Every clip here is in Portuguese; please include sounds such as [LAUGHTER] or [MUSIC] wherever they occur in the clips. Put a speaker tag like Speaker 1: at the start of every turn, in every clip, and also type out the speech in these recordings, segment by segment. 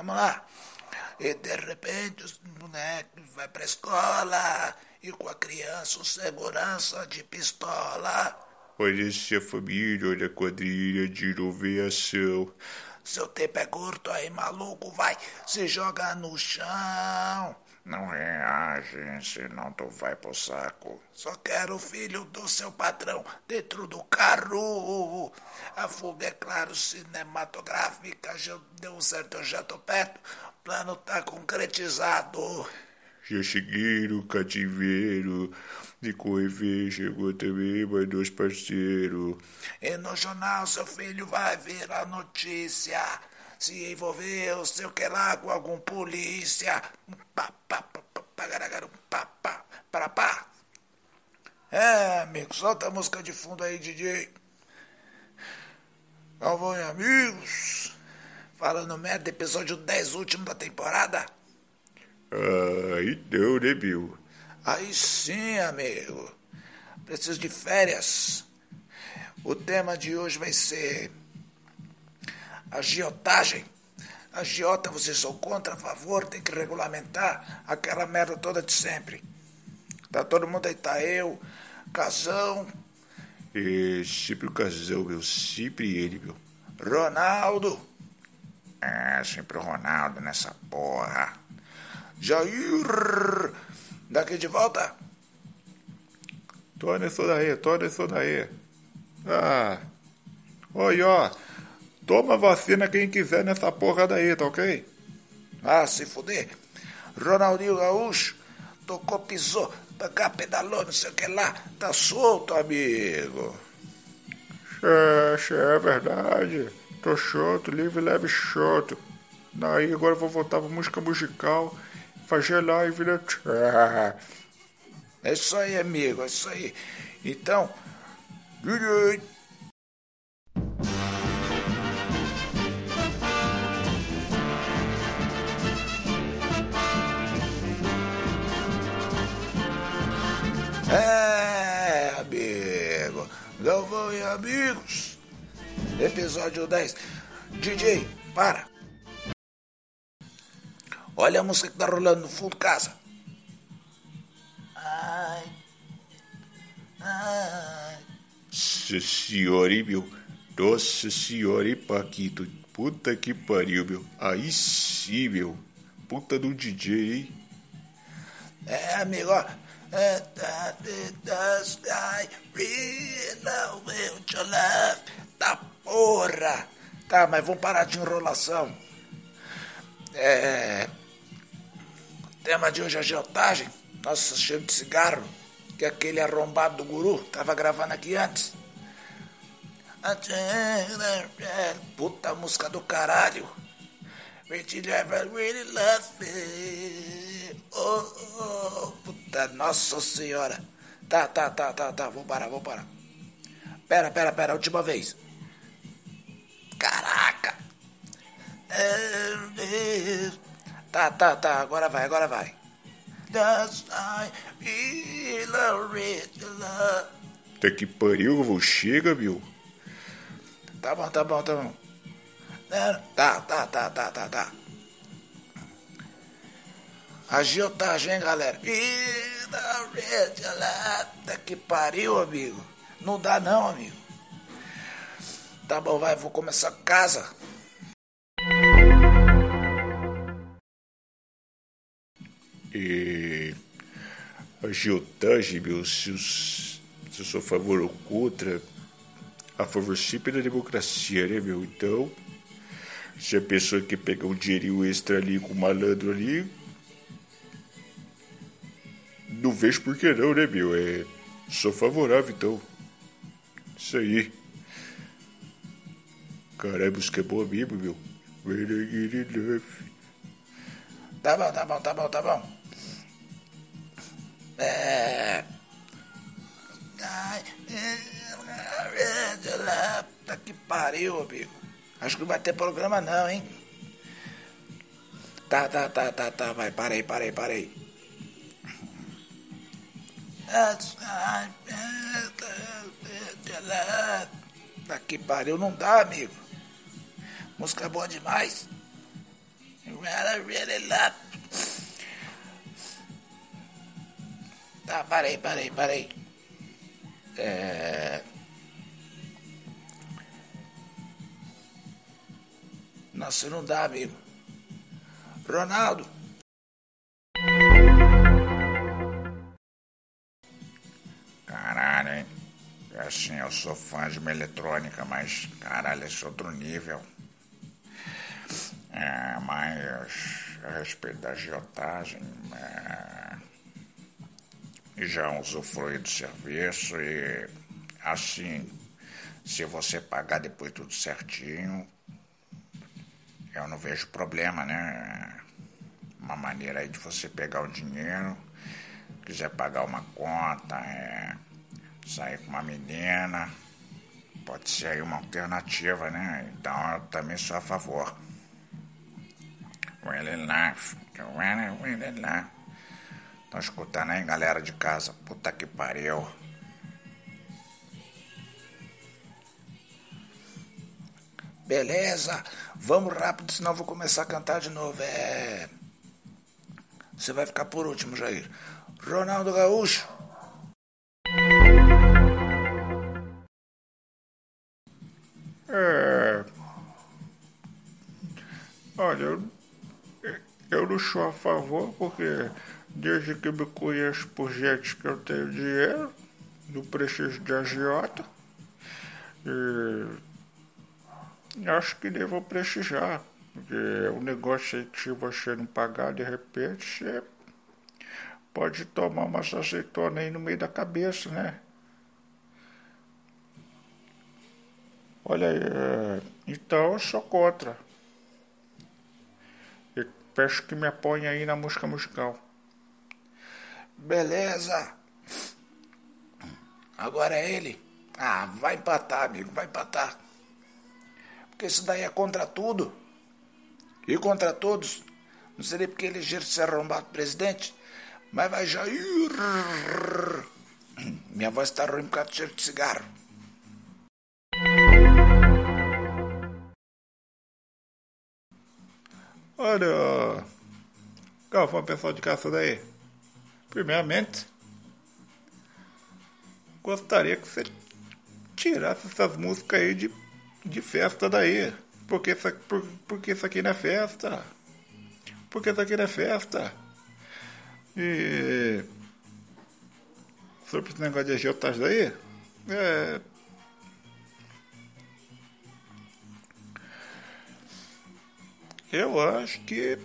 Speaker 1: Vamos lá. E de repente os moleques vai pra escola e com a criança o segurança de pistola.
Speaker 2: Olha essa família, olha a quadrilha de inovação.
Speaker 1: Seu tempo é curto aí, maluco, vai, se joga no chão.
Speaker 2: Não reage, senão tu vai pro saco.
Speaker 1: Só quero o filho do seu patrão dentro do carro. A fuga, é claro, cinematográfica já deu certo, eu já tô perto. O plano tá concretizado.
Speaker 2: Já cheguei no cativeiro. De Coive chegou também mais dois parceiros.
Speaker 1: E no jornal seu filho vai ver a notícia. Se envolveu, sei o que lá, com algum polícia. Pá, pá, pá, pá, pá, pá, pá, pá. É, amigo, solta a música de fundo aí, DJ. Galvão e amigos. Falando merda, episódio 10 último da temporada.
Speaker 2: Ah, então, né, Bill?
Speaker 1: Aí sim, amigo. Preciso de férias. O tema de hoje vai ser agiotagem. Agiota, vocês são contra, a favor, tem que regulamentar aquela merda toda de sempre. Tá todo mundo aí, tá eu, Casão.
Speaker 2: É, sempre o Casão, meu, sempre ele, meu.
Speaker 1: Ronaldo.
Speaker 2: É, sempre o Ronaldo nessa porra.
Speaker 1: Jair. Daqui de volta?
Speaker 2: Tô nessa daí, tô nessa daí. Ah, oi, ó. Toma vacina quem quiser nessa porra daí, tá ok?
Speaker 1: Ah, se fuder. Ronaldinho Gaúcho tocou, pisou, pagar, pedalou, não sei o que lá. Tá solto, amigo.
Speaker 2: É, é verdade. Tô choto, livre, leve, choto. Daí agora vou voltar pra música musical fazer live, né?
Speaker 1: É isso aí, amigo, é isso aí. Então, Galvão e amigos, episódio 10. DJ, para. Olha a música que tá rolando no fundo de casa. Ai. Ai.
Speaker 2: Senhora, meu? Nossa senhora, Paquito? Puta que pariu, meu. Aí sim, meu. Puta do DJ, hein?
Speaker 1: É, amigo, ó. Tá porra! Tá, mas vamos parar de enrolação. É. Tema de hoje é agiotagem. Nossa, cheio de cigarro. Que aquele arrombado do guru tava gravando aqui antes. Puta música do caralho. Really love me. Oh, oh, puta, nossa senhora. Tá, tá, tá, tá, tá. Vou parar, vou parar. Pera, pera, pera, última vez. Caraca. Tá, tá, tá, agora vai, agora vai.
Speaker 2: Até que pariu, vou chega, meu.
Speaker 1: Tá bom, tá bom, tá bom. Tá, tá, tá, tá, tá, tá. Agiotagem, hein, galera? Tá que pariu, amigo. Não dá não, amigo. Tá bom, vai, vou começar casa.
Speaker 2: E agiotagem, meu, se, os, se eu sou a favor ou contra, a favor sempre da democracia, né, meu? Então, se a pessoa que pega um dinheirinho extra ali com o malandro ali, não vejo por que não, né, meu? É, sou favorável, então. Isso aí. Caralho, música é boa mesmo, meu.
Speaker 1: Tá bom, tá bom, tá bom, tá bom. É. Tá que pariu, amigo. Acho que não vai ter programa não, hein? Tá, tá, tá, tá, tá, vai, parei, parei, parei. Que pariu, não dá, amigo. Música boa demais. Tá, parei, parei, parei. É... Nossa, não dá, amigo. Ronaldo.
Speaker 2: Caralho, hein? É assim, eu sou fã de uma eletrônica, mas caralho, esse é outro nível. É, mas a respeito da agiotagem, é, já usufrui do serviço e assim, se você pagar depois tudo certinho, eu não vejo problema, né? Uma maneira aí de você pegar o dinheiro, quiser pagar uma conta, é, sair com uma menina, pode ser aí uma alternativa, né? Então eu também sou a favor. Really life, really, really life. Estão escutando aí, galera de casa? Puta que pariu.
Speaker 1: Beleza, vamos rápido, senão vou começar a cantar de novo. É. Você vai ficar por último, Jair. Ronaldo Gaúcho.
Speaker 2: É. Olha, eu, eu não sou a favor porque desde que me conheço por gente que eu tenho dinheiro, não preciso de agiota. E Acho que devo precisar, porque o negócio aí que você não pagar de repente, você pode tomar umas azeitonas aí no meio da cabeça, né? Olha aí, é, então eu sou contra. E peço que me apoie aí na música musical.
Speaker 1: Beleza. Agora é ele. Ah, vai empatar, amigo, vai empatar. Porque isso daí é contra tudo. E contra todos. Não seria porque elegeram ser arrombado presidente. Mas vai já. Minha voz está ruim por causa do cheiro de cigarro.
Speaker 2: Olha, qual foi o pessoal de casa daí? Primeiramente, gostaria que você tirasse essas músicas aí de de festa daí. Porque isso, por, porque isso aqui não é festa. Porque isso aqui não é festa. E. Sobre esse negócio de agiotagem daí. É. Eu acho que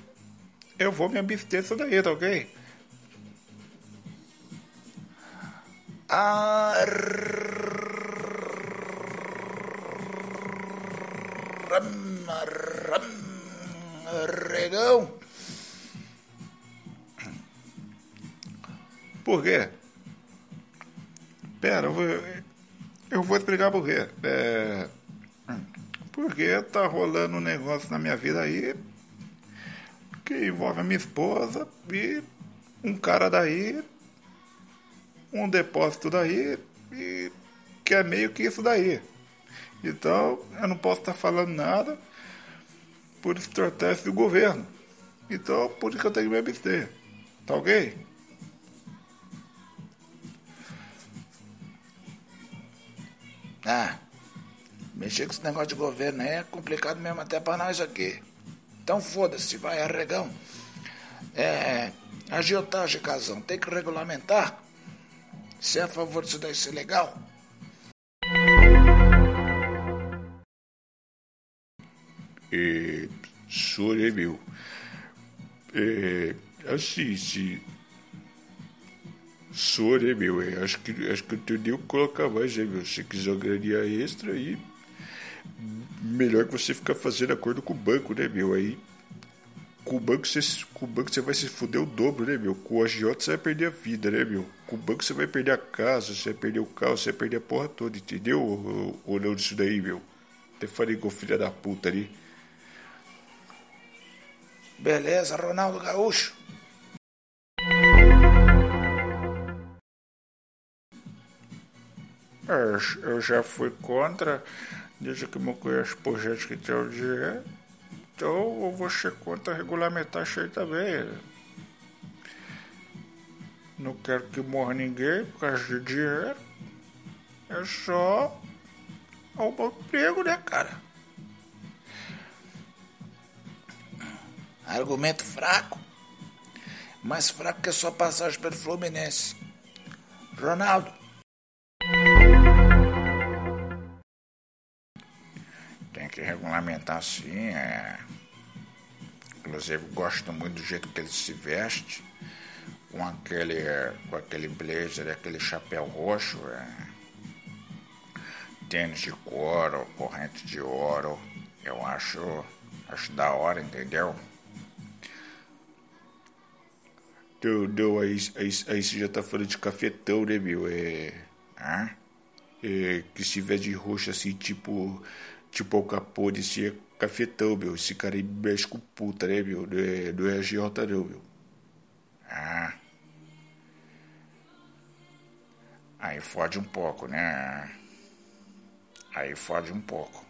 Speaker 2: eu vou me abster disso daí, tá ok?
Speaker 1: Ah,
Speaker 2: Por quê? Pera, eu vou, eu vou explicar por quê. É, porque tá rolando um negócio na minha vida aí que envolve a minha esposa e um cara daí, um depósito daí e que é meio que isso daí. Então, eu não posso estar falando nada por estratégia do governo. Então, por isso que eu tenho que me abster. Tá ok?
Speaker 1: Ah, mexer com esse negócio de governo aí é complicado mesmo até para nós aqui. Então foda-se, vai arregão. É, agiotagem, casão, tem que regulamentar. Se é a favor disso daí ser legal,
Speaker 2: senhor é É, assim, se. Senhor é meu, é, acho que acho que eu tenho que colocar mais, é meu. Se quiser ganhar extra aí. Melhor que você ficar fazendo acordo com o banco, né, meu? Aí. Com o banco você, com o banco você vai se fuder o dobro, né, meu? Com o agiota você vai perder a vida, né, meu? Com o banco você vai perder a casa, você vai perder o carro, você vai perder a porra toda, entendeu? Não disso daí, meu? Até falei com o filho da puta ali.
Speaker 1: Beleza, Ronaldo Gaúcho.
Speaker 2: É, eu já fui contra, desde que me conheço por gente que tem o dinheiro.
Speaker 3: Então você conta regulamentar isso aí também. Não quero que morra ninguém por causa de dinheiro. É só arrumar emprego, né, cara?
Speaker 1: Argumento fraco. Mais fraco que a sua passagem pelo Fluminense. Ronaldo.
Speaker 3: Tem que regulamentar sim, é. Inclusive gosto muito do jeito que ele se veste. Com aquele, com aquele blazer, aquele chapéu roxo. É. Tênis de couro, corrente de ouro. Eu acho, acho da hora, entendeu? Não, não, aí, aí, aí você já tá falando de cafetão, né, meu? É. Hã? É, que se tiver de roxo assim, tipo. Tipo o Capone, assim, é cafetão, meu. Esse cara aí mexe com puta, né, meu? Não é, não é agiota, não, meu. Ah. Aí fode um pouco, né? Aí fode um pouco.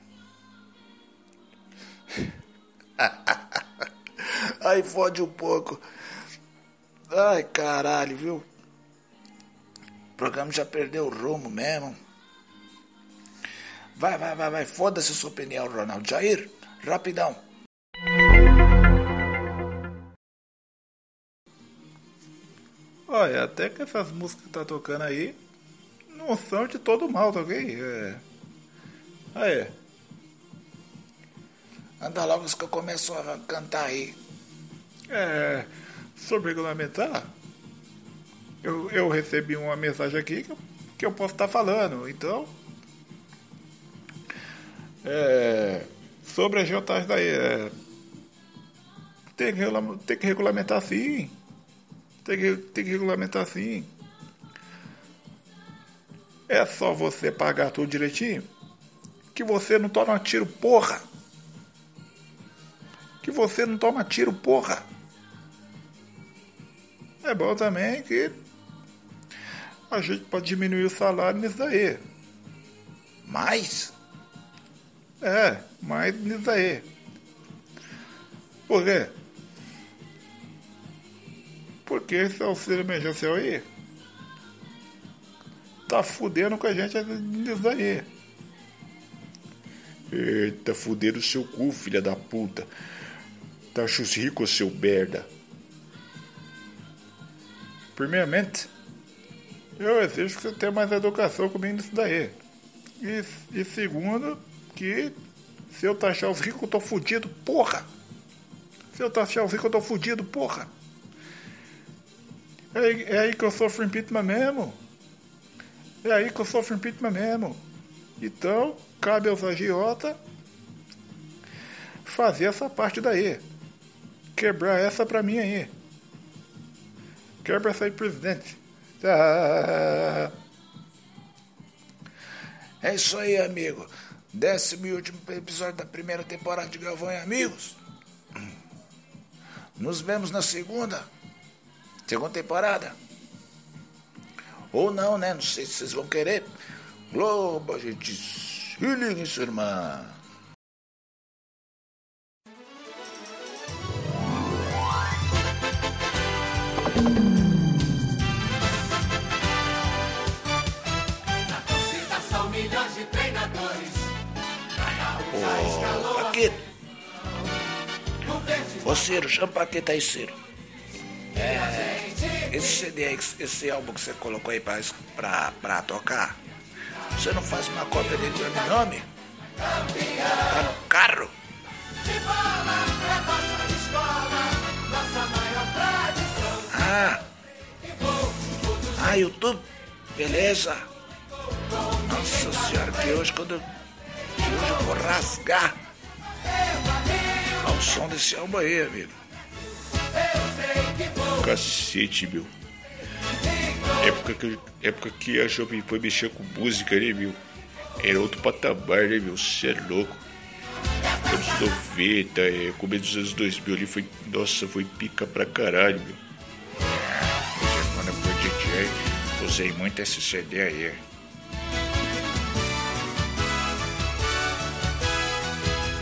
Speaker 3: [LAUGHS]
Speaker 1: Aí fode um pouco. Ai, caralho, viu? O programa já perdeu o rumo mesmo. Vai, vai, vai, vai. Foda-se a sua opinião, Ronaldo. Jair, rapidão.
Speaker 2: Olha, até que essas músicas que tá tocando aí não são de todo mal, tá ok? É. Aí.
Speaker 1: Anda logo que eu começo a cantar aí.
Speaker 2: É. Sobre regulamentar, eu, eu recebi uma mensagem aqui que eu, que eu posso estar falando. Então. É, sobre a agiotagem daí. É, tem, que, tem que regulamentar sim. Tem que, tem que regulamentar sim. É só você pagar tudo direitinho que você não toma tiro, porra. Que você não toma tiro, porra. É bom também que a gente pode diminuir o salário nisso daí.
Speaker 1: Mas,
Speaker 2: É, mais nisso aí. Por quê? Porque esse auxílio emergencial aí tá fudendo com a gente nisso aí. Eita, fudendo o seu cu, filha da puta. Taxa os ricos, seu merda. Primeiramente, eu exijo que você tenha mais educação comigo nisso daí. E, e segundo, que se eu taxar os ricos, eu tô fudido, porra! Se eu taxar os ricos, eu tô fudido, porra! É, é aí que eu sofro impeachment mesmo. É aí que eu sofro impeachment mesmo. Então, cabe aos agiotas fazer essa parte daí. Quebrar essa pra mim aí. Quebra essa aí, presidente. Tá.
Speaker 1: é isso aí, amigo. Décimo e último episódio da primeira temporada de Galvão e Amigos. Nos vemos na segunda. Segunda temporada. Ou não, né? Não sei se vocês vão querer. Globo, a gente se liga em sua irmã.
Speaker 4: São
Speaker 1: Ô, Paquito. Ô, Ciro, chama o Paquito aí, Ciro. É, esse CD aí, esse álbum que você colocou aí pra, pra, pra tocar, você não faz uma cópia dele pra meu nome? Tá no carro? Ah, ah, YouTube? Beleza. Nossa senhora, que hoje quando. Que hoje eu vou rasgar. Ao som desse álbum aí, amigo.
Speaker 3: Cacete, meu. Época que, época que a Jovem foi mexer com música, né, meu? Era outro patamar, né, meu? Você é louco. Anos 90, é, começo dos anos 2000 ali foi. Nossa, foi pica pra caralho, meu. Eu fui DJ, usei muito esse CD aí.